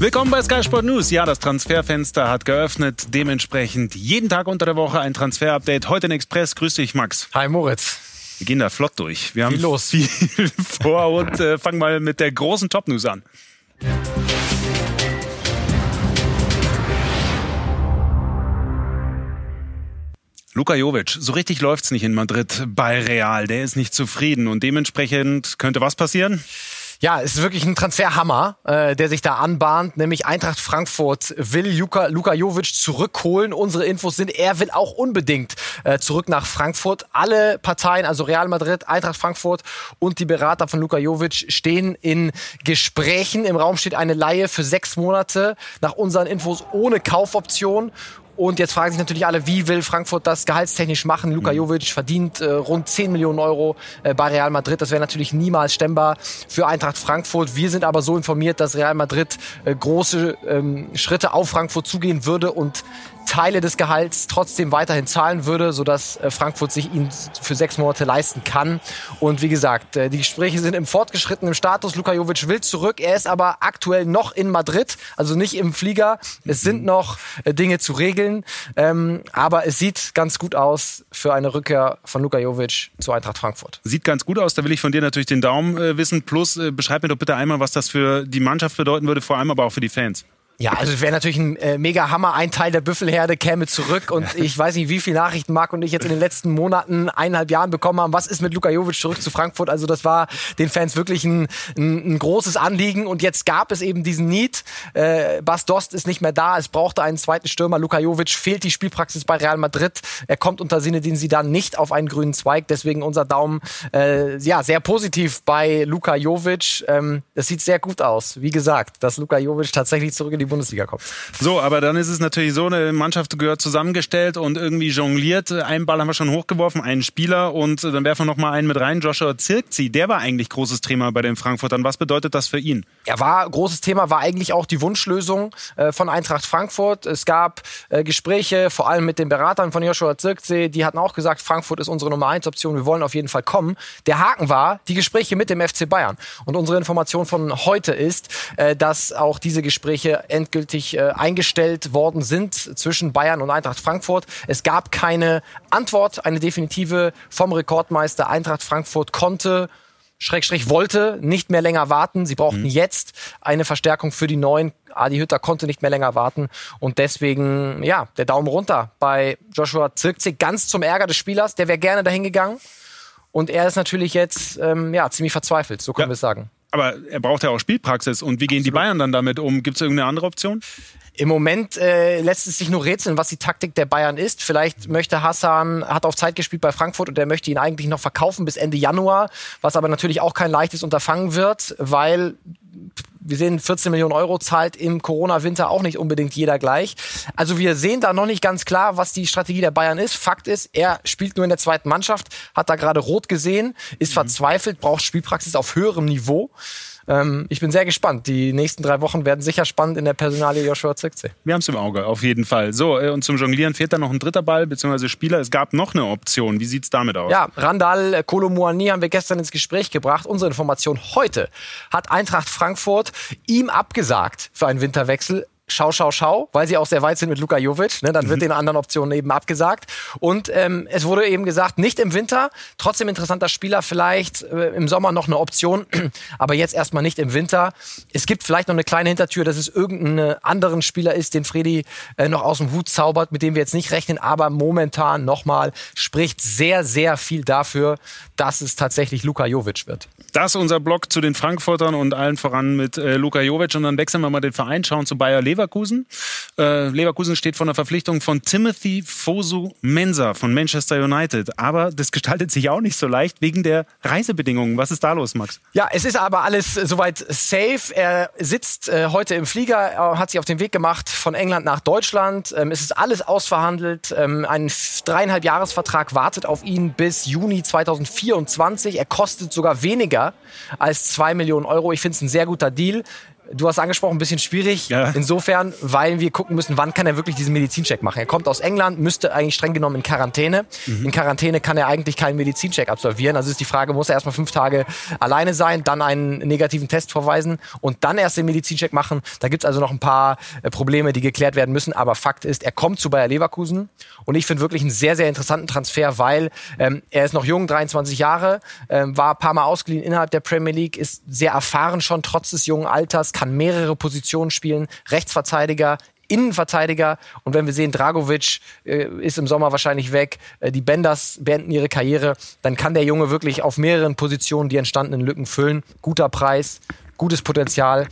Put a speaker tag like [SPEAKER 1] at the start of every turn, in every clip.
[SPEAKER 1] Willkommen bei Sky Sport News. Ja, das Transferfenster hat geöffnet. Dementsprechend jeden Tag unter der Woche ein Transfer-Update. Heute in Express. Grüß dich, Max.
[SPEAKER 2] Hi, Moritz.
[SPEAKER 1] Wir gehen da flott durch. Wir haben
[SPEAKER 2] Viel los.
[SPEAKER 1] viel vor und äh, fangen mal mit der großen Top-News an. Luka Jovic, so richtig läuft's nicht in Madrid bei Real. Der ist nicht zufrieden und dementsprechend könnte was passieren?
[SPEAKER 2] Ja, es ist wirklich ein Transferhammer, äh, der sich da anbahnt, nämlich Eintracht Frankfurt will Luka, Luka Jovic zurückholen. Unsere Infos sind, er will auch unbedingt äh, zurück nach Frankfurt. Alle Parteien, also Real Madrid, Eintracht Frankfurt und die Berater von Luka Jovic stehen in Gesprächen. Im Raum steht eine Laie für sechs Monate, nach unseren Infos ohne Kaufoption. Und jetzt fragen sich natürlich alle, wie will Frankfurt das gehaltstechnisch machen? Luka Jovic verdient äh, rund 10 Millionen Euro äh, bei Real Madrid. Das wäre natürlich niemals stemmbar für Eintracht Frankfurt. Wir sind aber so informiert, dass Real Madrid äh, große ähm, Schritte auf Frankfurt zugehen würde und Teile des Gehalts trotzdem weiterhin zahlen würde, sodass äh, Frankfurt sich ihn für sechs Monate leisten kann. Und wie gesagt, äh, die Gespräche sind im fortgeschrittenen Status. Luka Jovic will zurück. Er ist aber aktuell noch in Madrid, also nicht im Flieger. Es sind noch äh, Dinge zu regeln. Ähm, aber es sieht ganz gut aus für eine Rückkehr von Luka Jovic zu Eintracht Frankfurt.
[SPEAKER 1] Sieht ganz gut aus. Da will ich von dir natürlich den Daumen wissen. Plus, beschreib mir doch bitte einmal, was das für die Mannschaft bedeuten würde, vor allem aber auch für die Fans.
[SPEAKER 2] Ja, also es wäre natürlich ein äh, mega Hammer. Ein Teil der Büffelherde käme zurück und ich weiß nicht, wie viele Nachrichten Marc und ich jetzt in den letzten Monaten, eineinhalb Jahren bekommen haben. Was ist mit Luka Jovic zurück zu Frankfurt? Also das war den Fans wirklich ein, ein, ein großes Anliegen und jetzt gab es eben diesen Need. Äh, Bas Dost ist nicht mehr da. Es brauchte einen zweiten Stürmer. Luka Jovic fehlt die Spielpraxis bei Real Madrid. Er kommt unter Sinne, den sie dann nicht auf einen grünen Zweig. Deswegen unser Daumen äh, ja sehr positiv bei Luka Jovic. Ähm, das sieht sehr gut aus. Wie gesagt, dass Luka Jovic tatsächlich zurück in die Bundesliga kommt.
[SPEAKER 1] So, aber dann ist es natürlich so, eine Mannschaft gehört zusammengestellt und irgendwie jongliert. Einen Ball haben wir schon hochgeworfen, einen Spieler und dann werfen wir noch mal einen mit rein. Joshua Zirkzi, der war eigentlich großes Thema bei den Frankfurtern. Was bedeutet das für ihn?
[SPEAKER 2] Er war großes Thema, war eigentlich auch die Wunschlösung äh, von Eintracht Frankfurt. Es gab äh, Gespräche, vor allem mit den Beratern von Joshua Zirkzee, die hatten auch gesagt, Frankfurt ist unsere Nummer 1 Option, wir wollen auf jeden Fall kommen. Der Haken war die Gespräche mit dem FC Bayern. Und unsere Information von heute ist, äh, dass auch diese Gespräche endgültig äh, eingestellt worden sind zwischen Bayern und Eintracht Frankfurt. Es gab keine Antwort, eine definitive vom Rekordmeister. Eintracht Frankfurt konnte Schrägstrich wollte nicht mehr länger warten. Sie brauchten jetzt eine Verstärkung für die neuen. Adi Hütter konnte nicht mehr länger warten und deswegen, ja, der Daumen runter bei Joshua Zirkzee. Ganz zum Ärger des Spielers, der wäre gerne dahin gegangen. Und er ist natürlich jetzt, ähm, ja, ziemlich verzweifelt, so können
[SPEAKER 1] Ja.
[SPEAKER 2] wir es sagen.
[SPEAKER 1] Aber er braucht ja auch Spielpraxis. Und wie gehen die Bayern dann damit um? Gibt es irgendeine andere Option?
[SPEAKER 2] Im Moment äh, lässt es sich nur rätseln, was die Taktik der Bayern ist. Vielleicht möchte Hassan, hat auf Zeit gespielt bei Frankfurt und er möchte ihn eigentlich noch verkaufen bis Ende Januar, was aber natürlich auch kein leichtes Unterfangen wird, weil wir sehen, 14 Millionen Euro zahlt im Corona-Winter auch nicht unbedingt jeder gleich. Also wir sehen da noch nicht ganz klar, was die Strategie der Bayern ist. Fakt ist, er spielt nur in der zweiten Mannschaft, hat da gerade rot gesehen, ist verzweifelt, braucht Spielpraxis auf höherem Niveau. Ähm, ich bin sehr gespannt. Die nächsten drei Wochen werden sicher spannend in der Personalie Joshua Zirkzee.
[SPEAKER 1] Wir haben es im Auge, auf jeden Fall. So, äh, und zum Jonglieren fehlt dann noch ein dritter Ball, beziehungsweise Spieler. Es gab noch eine Option. Wie sieht's damit aus?
[SPEAKER 2] Ja, Randall äh, Kolomuani haben wir gestern ins Gespräch gebracht. Unsere Information heute hat Eintracht Frankfurt ihm abgesagt für einen Winterwechsel. Schau, schau, schau, weil sie auch sehr weit sind mit Luka Jovic. Ne, dann wird den anderen Optionen eben abgesagt. Und ähm, es wurde eben gesagt, nicht im Winter, trotzdem interessanter Spieler, vielleicht äh, im Sommer noch eine Option, aber jetzt erstmal nicht im Winter. Es gibt vielleicht noch eine kleine Hintertür, dass es irgendeinen anderen Spieler ist, den Freddy äh, noch aus dem Hut zaubert, mit dem wir jetzt nicht rechnen, aber momentan nochmal spricht sehr, sehr viel dafür, dass es tatsächlich Luka Jovic wird.
[SPEAKER 1] Das ist unser Blog zu den Frankfurtern und allen voran mit äh, Luka Jovic. Und dann wechseln wir mal den Verein, schauen zu Bayer Leverkusen. Äh, Leverkusen steht vor einer Verpflichtung von Timothy Fosu Mensah von Manchester United. Aber das gestaltet sich auch nicht so leicht wegen der Reisebedingungen. Was ist da los, Max?
[SPEAKER 2] Ja, es ist aber alles soweit safe. Er sitzt äh, heute im Flieger, äh, hat sich auf den Weg gemacht von England nach Deutschland. Ähm, es ist alles ausverhandelt. Ähm, ein dreieinhalb Jahresvertrag wartet auf ihn bis Juni 2024. Er kostet sogar weniger als zwei Millionen Euro. Ich finde es ein sehr guter Deal. Du hast angesprochen, ein bisschen schwierig. Ja. Insofern, weil wir gucken müssen, wann kann er wirklich diesen Medizincheck machen. Er kommt aus England, müsste eigentlich streng genommen in Quarantäne. Mhm. In Quarantäne kann er eigentlich keinen Medizincheck absolvieren. Also ist die Frage, muss er erstmal fünf Tage alleine sein, dann einen negativen Test vorweisen und dann erst den Medizincheck machen. Da gibt es also noch ein paar äh, Probleme, die geklärt werden müssen. Aber Fakt ist, er kommt zu Bayer Leverkusen und ich finde wirklich einen sehr, sehr interessanten Transfer, weil ähm, er ist noch jung, 23 Jahre, ähm, war ein paar Mal ausgeliehen innerhalb der Premier League, ist sehr erfahren schon trotz des jungen Alters, kann mehrere Positionen spielen, Rechtsverteidiger, Innenverteidiger. Und wenn wir sehen, Dragovic äh, ist im Sommer wahrscheinlich weg, äh, die Benders beenden ihre Karriere, dann kann der Junge wirklich auf mehreren Positionen die entstandenen Lücken füllen. Guter Preis, gutes Potenzial.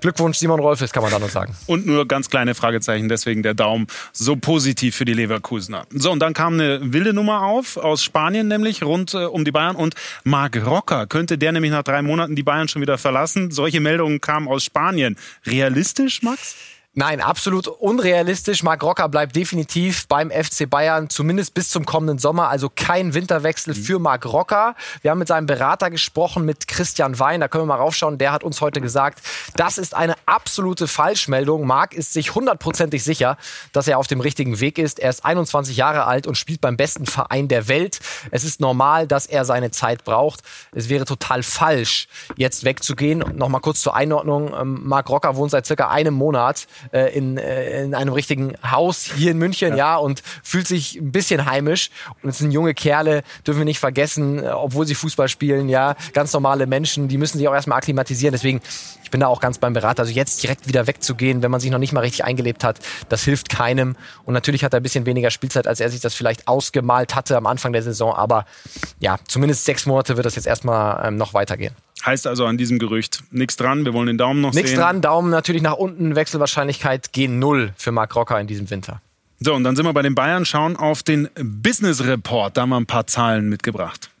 [SPEAKER 2] Glückwunsch, Simon Rolfes, kann man da nur sagen.
[SPEAKER 1] Und nur ganz kleine Fragezeichen, deswegen der Daumen so positiv für die Leverkusener. So, und dann kam eine wilde Nummer auf, aus Spanien nämlich, rund äh, um die Bayern. Und Marc Rocker, könnte der nämlich nach drei Monaten die Bayern schon wieder verlassen? Solche Meldungen kamen aus Spanien. Realistisch, Max?
[SPEAKER 2] Nein, absolut unrealistisch. Marc Rocker bleibt definitiv beim FC Bayern, zumindest bis zum kommenden Sommer. Also kein Winterwechsel für Marc Rocker. Wir haben mit seinem Berater gesprochen, mit Christian Wein. Da können wir mal raufschauen. Der hat uns heute gesagt, das ist eine absolute Falschmeldung. Marc ist sich hundertprozentig sicher, dass er auf dem richtigen Weg ist. Er ist 21 Jahre alt und spielt beim besten Verein der Welt. Es ist normal, dass er seine Zeit braucht. Es wäre total falsch, jetzt wegzugehen. Nochmal kurz zur Einordnung. Ähm, Marc Rocker wohnt seit circa einem Monat äh, in, äh, in einem richtigen Haus hier in München, ja. ja, und fühlt sich ein bisschen heimisch. Und es sind junge Kerle, dürfen wir nicht vergessen, äh, obwohl sie Fußball spielen, ja, ganz normale Menschen, die müssen sich auch erstmal akklimatisieren. Deswegen, ich bin da auch ganz beim Berater. Also jetzt direkt wieder wegzugehen, wenn man sich noch nicht mal richtig eingelebt hat, das hilft keinem. Und natürlich hat er ein bisschen weniger Spielzeit, als er sich das vielleicht ausgemalt hatte am Anfang der Saison. Aber ja, zumindest sechs Monate wird das jetzt erstmal ähm, noch weitergehen.
[SPEAKER 1] Heißt also an diesem Gerücht nichts dran. Wir wollen den Daumen noch
[SPEAKER 2] nix
[SPEAKER 1] sehen.
[SPEAKER 2] Nichts dran. Daumen natürlich nach unten. Wechselwahrscheinlichkeit gehen null für Marc Rocker in diesem Winter.
[SPEAKER 1] So, und dann sind wir bei den Bayern, schauen auf den Business Report. Da haben wir ein paar Zahlen mitgebracht.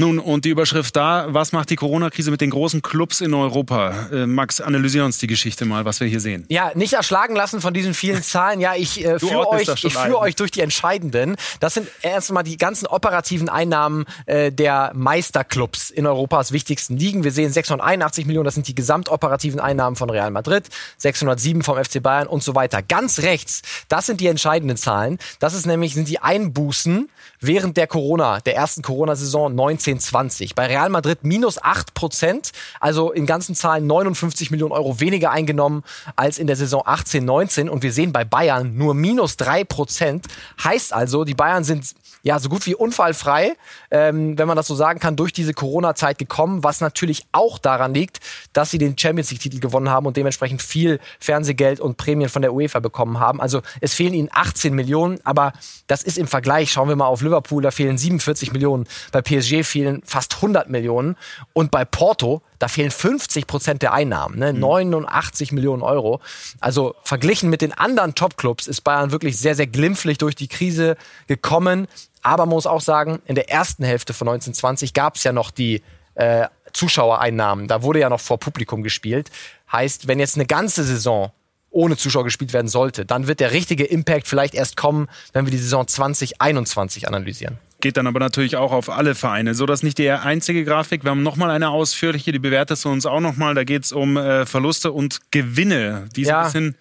[SPEAKER 1] Nun, und die Überschrift da, was macht die Corona-Krise mit den großen Clubs in Europa? Äh, Max, analysier uns die Geschichte mal, was wir hier sehen.
[SPEAKER 2] Ja, nicht erschlagen lassen von diesen vielen Zahlen. Ja, ich äh, führe euch, ich führe euch durch die entscheidenden. Das sind erst einmal die ganzen operativen Einnahmen äh, der Meisterclubs in Europas wichtigsten Ligen. Wir sehen 681 Millionen, das sind die gesamtoperativen Einnahmen von Real Madrid, 607 vom FC Bayern und so weiter. Ganz rechts, das sind die entscheidenden Zahlen. Das ist nämlich, sind die Einbußen während der Corona, der ersten Corona-Saison 1920. Bei Real Madrid minus 8 Prozent, also in ganzen Zahlen 59 Millionen Euro weniger eingenommen als in der Saison 18, 19. Und wir sehen bei Bayern nur minus 3 Prozent. Heißt also, die Bayern sind ja, so gut wie unfallfrei, ähm, wenn man das so sagen kann, durch diese Corona-Zeit gekommen, was natürlich auch daran liegt, dass sie den Champions League-Titel gewonnen haben und dementsprechend viel Fernsehgeld und Prämien von der UEFA bekommen haben. Also es fehlen ihnen 18 Millionen, aber das ist im Vergleich, schauen wir mal auf Liverpool, da fehlen 47 Millionen, bei PSG fehlen fast 100 Millionen und bei Porto, da fehlen 50 Prozent der Einnahmen, ne? 89 mhm. Millionen Euro. Also verglichen mit den anderen Top-Clubs ist Bayern wirklich sehr, sehr glimpflich durch die Krise gekommen. Aber man muss auch sagen, in der ersten Hälfte von 1920 gab es ja noch die äh, Zuschauereinnahmen. Da wurde ja noch vor Publikum gespielt. Heißt, wenn jetzt eine ganze Saison ohne Zuschauer gespielt werden sollte, dann wird der richtige Impact vielleicht erst kommen, wenn wir die Saison 2021 analysieren
[SPEAKER 1] geht dann aber natürlich auch auf alle Vereine. So, das ist nicht die einzige Grafik. Wir haben nochmal eine ausführliche, die bewertest du uns auch nochmal. Da geht es um äh, Verluste und Gewinne. Die ja. ein bisschen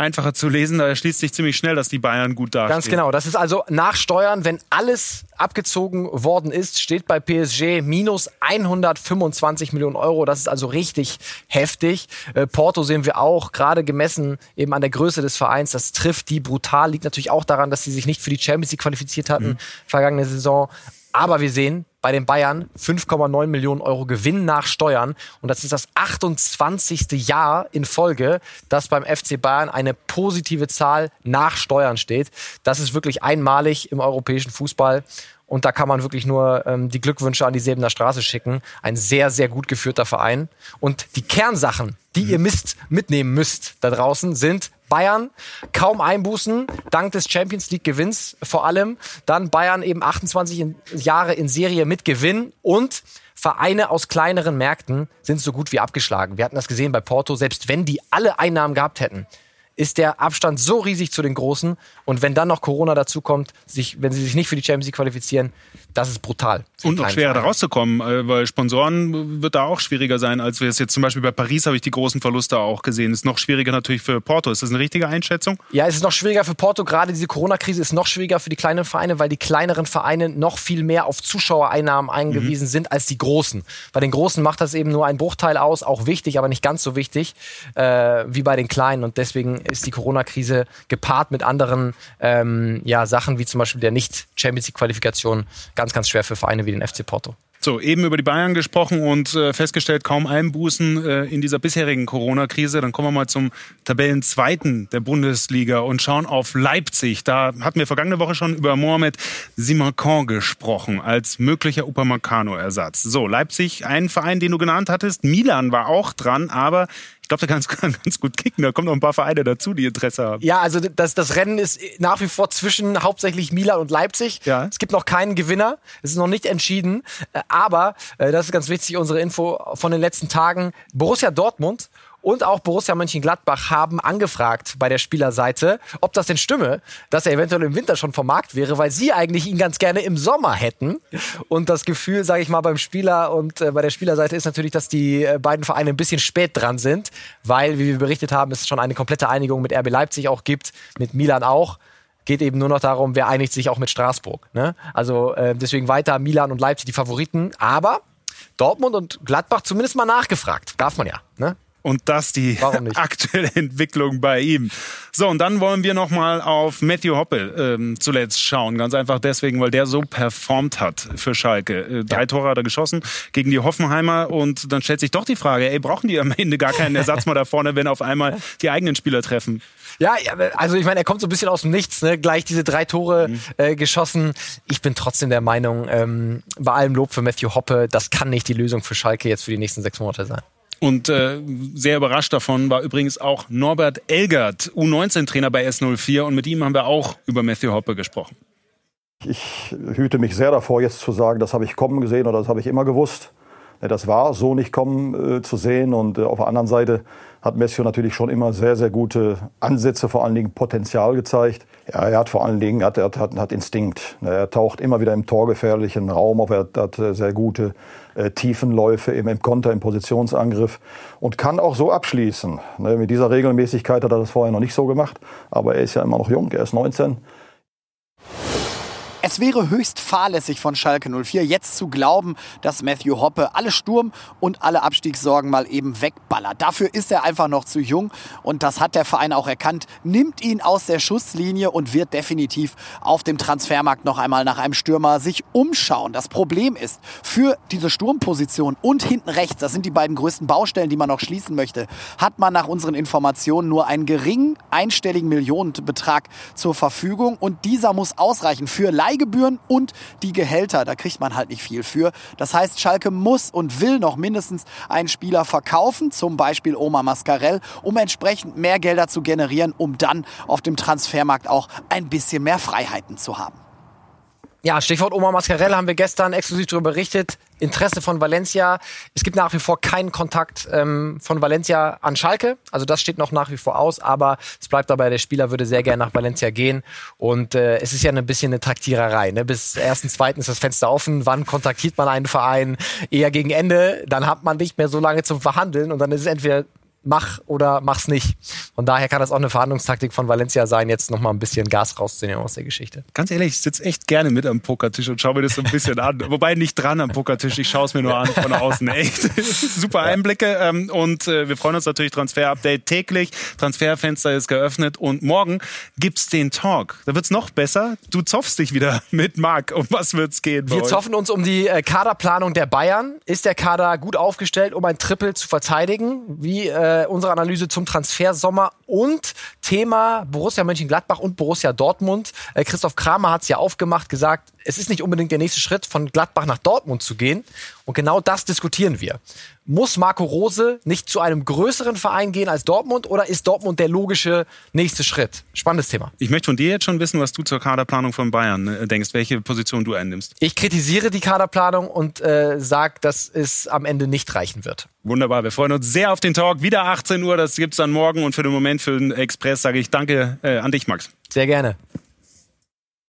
[SPEAKER 1] einfacher zu lesen. Da erschließt sich ziemlich schnell, dass die Bayern gut dastehen.
[SPEAKER 2] Ganz genau. Das ist also nach Steuern, wenn alles abgezogen worden ist, steht bei PSG minus 125 Millionen Euro. Das ist also richtig heftig. Äh, Porto sehen wir auch, gerade gemessen eben an der Größe des Vereins. Das trifft die brutal. Liegt natürlich auch daran, dass sie sich nicht für die Champions League qualifiziert hatten, mhm. vergangene Saison. Aber wir sehen, bei den Bayern 5,9 Millionen Euro Gewinn nach Steuern. Und das ist das 28. Jahr in Folge, dass beim FC Bayern eine positive Zahl nach Steuern steht. Das ist wirklich einmalig im europäischen Fußball. Und da kann man wirklich nur ähm, die Glückwünsche an die Sebener Straße schicken. Ein sehr, sehr gut geführter Verein. Und die Kernsachen, die ihr Mist mitnehmen müsst da draußen, sind Bayern kaum Einbußen, dank des Champions League Gewinns vor allem. Dann Bayern eben 28 Jahre in Serie mit Gewinn und Vereine aus kleineren Märkten sind so gut wie abgeschlagen. Wir hatten das gesehen bei Porto, selbst wenn die alle Einnahmen gehabt hätten, ist der Abstand so riesig zu den Großen. Und wenn dann noch Corona dazukommt, sich, wenn sie sich nicht für die Champions League qualifizieren, das ist brutal.
[SPEAKER 1] Und noch schwerer da rauszukommen, äh, weil Sponsoren wird da auch schwieriger sein, als wir es jetzt zum Beispiel bei Paris habe ich die großen Verluste auch gesehen. Ist noch schwieriger natürlich für Porto. Ist das eine richtige Einschätzung?
[SPEAKER 2] Ja, es ist noch schwieriger für Porto. Gerade diese Corona-Krise ist noch schwieriger für die kleinen Vereine, weil die kleineren Vereine noch viel mehr auf Zuschauereinnahmen eingewiesen mhm. sind als die großen. Bei den großen macht das eben nur ein Bruchteil aus, auch wichtig, aber nicht ganz so wichtig äh, wie bei den kleinen. Und deswegen ist die Corona-Krise gepaart mit anderen ähm, ja, Sachen, wie zum Beispiel der Nicht-Champions League-Qualifikation ganz, ganz schwer für Vereine wie den FC Porto.
[SPEAKER 1] So, eben über die Bayern gesprochen und äh, festgestellt, kaum Einbußen äh, in dieser bisherigen Corona-Krise. Dann kommen wir mal zum Tabellenzweiten der Bundesliga und schauen auf Leipzig. Da hatten wir vergangene Woche schon über Mohamed Simakan gesprochen als möglicher Upamecano-Ersatz. So, Leipzig, ein Verein, den du genannt hattest. Milan war auch dran, aber glaube, der kann ganz gut kicken. Da kommen noch ein paar Vereine dazu, die Interesse haben.
[SPEAKER 2] Ja, also das, das Rennen ist nach wie vor zwischen hauptsächlich Milan und Leipzig. Ja. Es gibt noch keinen Gewinner. Es ist noch nicht entschieden. Äh, aber, äh, das ist ganz wichtig, unsere Info von den letzten Tagen. Borussia Dortmund und auch Borussia Mönchengladbach haben angefragt bei der Spielerseite, ob das denn stimme, dass er eventuell im Winter schon vom Markt wäre, weil sie eigentlich ihn ganz gerne im Sommer hätten. Und das Gefühl, sage ich mal, beim Spieler und äh, bei der Spielerseite ist natürlich, dass die äh, beiden Vereine ein bisschen spät dran sind, weil, wie wir berichtet haben, es schon eine komplette Einigung mit RB Leipzig auch gibt, mit Milan auch geht eben nur noch darum, wer einigt sich auch mit Straßburg. Ne? Also äh, deswegen weiter Milan und Leipzig die Favoriten. Aber Dortmund und Gladbach zumindest mal nachgefragt. Darf man ja. Ne?
[SPEAKER 1] Und das die aktuelle Entwicklung bei ihm. So, und dann wollen wir nochmal auf Matthew Hoppe ähm, zuletzt schauen. Ganz einfach deswegen, weil der so performt hat für Schalke. Äh, drei ja. Tore hat er geschossen gegen die Hoffenheimer. Und dann stellt sich doch die Frage, ey, brauchen die am Ende gar keinen Ersatz mal da vorne, wenn auf einmal die eigenen Spieler treffen?
[SPEAKER 2] Ja, also ich meine, er kommt so ein bisschen aus dem Nichts, ne? gleich diese drei Tore mhm. äh, geschossen. Ich bin trotzdem der Meinung, ähm, bei allem Lob für Matthew Hoppe, das kann nicht die Lösung für Schalke jetzt für die nächsten sechs Monate sein.
[SPEAKER 1] Und äh, sehr überrascht davon war übrigens auch Norbert Elgert, U19-Trainer bei S04. Und mit ihm haben wir auch über Matthew Hoppe gesprochen.
[SPEAKER 3] Ich hüte mich sehr davor, jetzt zu sagen, das habe ich kommen gesehen oder das habe ich immer gewusst. Das war so nicht kommen äh, zu sehen. Und äh, auf der anderen Seite hat Messio natürlich schon immer sehr, sehr gute Ansätze, vor allen Dingen Potenzial gezeigt. Ja, er hat vor allen Dingen hat, hat, hat, hat Instinkt. Er taucht immer wieder im torgefährlichen Raum auf. Er hat, hat äh, sehr gute äh, Tiefenläufe im, im Konter, im Positionsangriff und kann auch so abschließen. Ne, mit dieser Regelmäßigkeit hat er das vorher noch nicht so gemacht. Aber er ist ja immer noch jung. Er ist 19.
[SPEAKER 4] Es wäre höchst fahrlässig von Schalke 04, jetzt zu glauben, dass Matthew Hoppe alle Sturm- und alle Abstiegssorgen mal eben wegballert. Dafür ist er einfach noch zu jung und das hat der Verein auch erkannt, nimmt ihn aus der Schusslinie und wird definitiv auf dem Transfermarkt noch einmal nach einem Stürmer sich umschauen. Das Problem ist, für diese Sturmposition und hinten rechts, das sind die beiden größten Baustellen, die man noch schließen möchte, hat man nach unseren Informationen nur einen geringen einstelligen Millionenbetrag zur Verfügung und dieser muss ausreichen für Leih Leihgebühren und die Gehälter. Da kriegt man halt nicht viel für. Das heißt, Schalke muss und will noch mindestens einen Spieler verkaufen, zum Beispiel Oma Mascarell, um entsprechend mehr Gelder zu generieren, um dann auf dem Transfermarkt auch ein bisschen mehr Freiheiten zu haben.
[SPEAKER 2] Ja, Stichwort Oma Mascarell haben wir gestern exklusiv darüber berichtet. Interesse von Valencia. Es gibt nach wie vor keinen Kontakt ähm, von Valencia an Schalke. Also das steht noch nach wie vor aus, aber es bleibt dabei, der Spieler würde sehr gerne nach Valencia gehen. Und äh, es ist ja ein bisschen eine Traktiererei. Ne? Bis ersten, zweiten ist das Fenster offen. Wann kontaktiert man einen Verein? Eher gegen Ende. Dann hat man nicht mehr so lange zum Verhandeln und dann ist es entweder mach oder mach's nicht. Von daher kann das auch eine Verhandlungstaktik von Valencia sein, jetzt nochmal ein bisschen Gas rauszunehmen aus der Geschichte.
[SPEAKER 1] Ganz ehrlich, ich sitze echt gerne mit am Pokertisch und schaue mir das so ein bisschen an. Wobei nicht dran am Pokertisch, ich schaue es mir nur an von außen. Echt super Einblicke. Ähm, und äh, wir freuen uns natürlich, Transfer-Update täglich. Transferfenster ist geöffnet und morgen gibt's den Talk. Da wird's noch besser. Du zoffst dich wieder mit Marc. Um was wird's gehen?
[SPEAKER 2] Wir zoffen uns um die äh, Kaderplanung der Bayern. Ist der Kader gut aufgestellt, um ein Triple zu verteidigen? Wie äh, äh, unsere Analyse zum Transfersommer und Thema Borussia Mönchengladbach und Borussia Dortmund. Äh, Christoph Kramer hat es ja aufgemacht, gesagt, es ist nicht unbedingt der nächste Schritt, von Gladbach nach Dortmund zu gehen. Und genau das diskutieren wir. Muss Marco Rose nicht zu einem größeren Verein gehen als Dortmund oder ist Dortmund der logische nächste Schritt? Spannendes Thema.
[SPEAKER 1] Ich möchte von dir jetzt schon wissen, was du zur Kaderplanung von Bayern äh, denkst, welche Position du einnimmst.
[SPEAKER 2] Ich kritisiere die Kaderplanung und äh, sage, dass es am Ende nicht reichen wird.
[SPEAKER 1] Wunderbar, wir freuen uns sehr auf den Talk. Wieder 18 Uhr, das gibt es dann morgen und für den Moment für den Express sage ich danke äh, an dich, Max.
[SPEAKER 2] Sehr gerne.